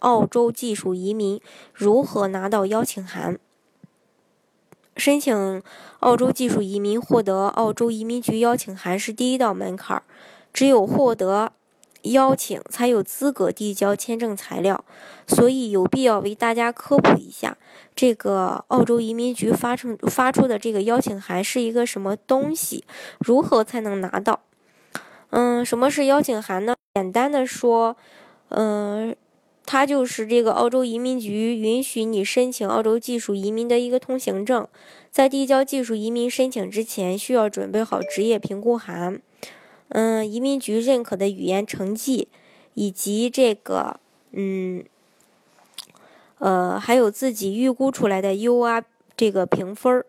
澳洲技术移民如何拿到邀请函？申请澳洲技术移民获得澳洲移民局邀请函是第一道门槛，只有获得邀请才有资格递交签证材料，所以有必要为大家科普一下，这个澳洲移民局发成发出的这个邀请函是一个什么东西，如何才能拿到？嗯，什么是邀请函呢？简单的说，嗯。它就是这个澳洲移民局允许你申请澳洲技术移民的一个通行证，在递交技术移民申请之前，需要准备好职业评估函，嗯，移民局认可的语言成绩，以及这个，嗯，呃，还有自己预估出来的 UR 这个评分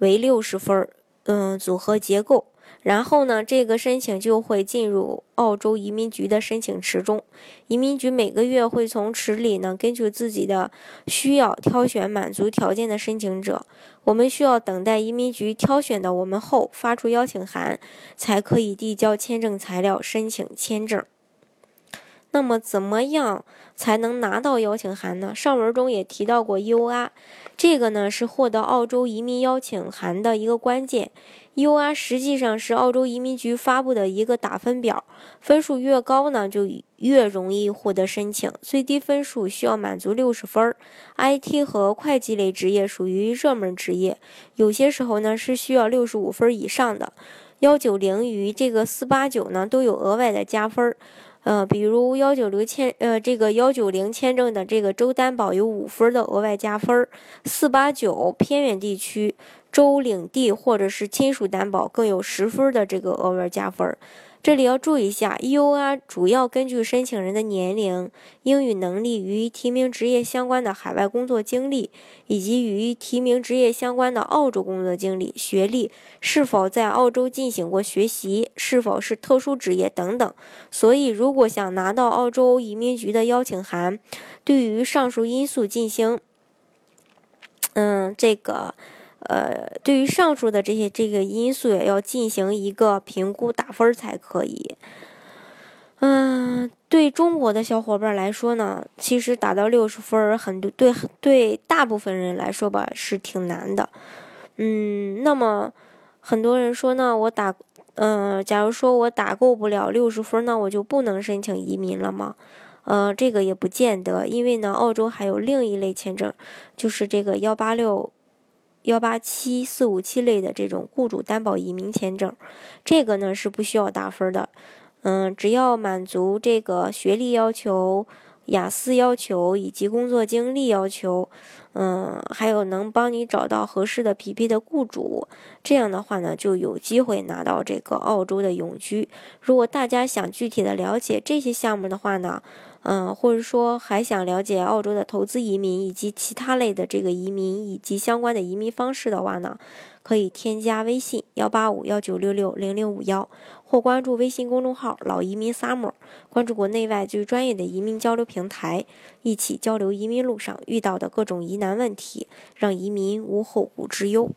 为六十分，嗯，组合结构。然后呢，这个申请就会进入澳洲移民局的申请池中。移民局每个月会从池里呢，根据自己的需要挑选满足条件的申请者。我们需要等待移民局挑选到我们后，发出邀请函，才可以递交签证材料申请签证。那么，怎么样才能拿到邀请函呢？上文中也提到过 UR，这个呢是获得澳洲移民邀请函的一个关键。UR 实际上是澳洲移民局发布的一个打分表，分数越高呢，就越容易获得申请。最低分数需要满足六十分。IT 和会计类职业属于热门职业，有些时候呢是需要六十五分以上的。幺九零与这个四八九呢都有额外的加分。呃，比如幺九零签呃这个幺九零签证的这个周担保有五分的额外加分，四八九偏远地区。州领地或者是亲属担保更有十分的这个额外加分。这里要注意一下，EUR 主要根据申请人的年龄、英语能力与提名职业相关的海外工作经历，以及与提名职业相关的澳洲工作经历、学历是否在澳洲进行过学习、是否是特殊职业等等。所以，如果想拿到澳洲移民局的邀请函，对于上述因素进行，嗯，这个。呃，对于上述的这些这个因素，也要进行一个评估打分才可以。嗯，对中国的小伙伴来说呢，其实达到六十分，很多对对大部分人来说吧，是挺难的。嗯，那么很多人说呢，我打，嗯，假如说我打够不了六十分，那我就不能申请移民了吗？呃，这个也不见得，因为呢，澳洲还有另一类签证，就是这个幺八六。幺八七四五七类的这种雇主担保移民签证，这个呢是不需要打分的，嗯，只要满足这个学历要求、雅思要求以及工作经历要求，嗯，还有能帮你找到合适的匹配的雇主，这样的话呢就有机会拿到这个澳洲的永居。如果大家想具体的了解这些项目的话呢？嗯，或者说还想了解澳洲的投资移民以及其他类的这个移民以及相关的移民方式的话呢，可以添加微信幺八五幺九六六零零五幺，或关注微信公众号“老移民 summer”，关注国内外最专业的移民交流平台，一起交流移民路上遇到的各种疑难问题，让移民无后顾之忧。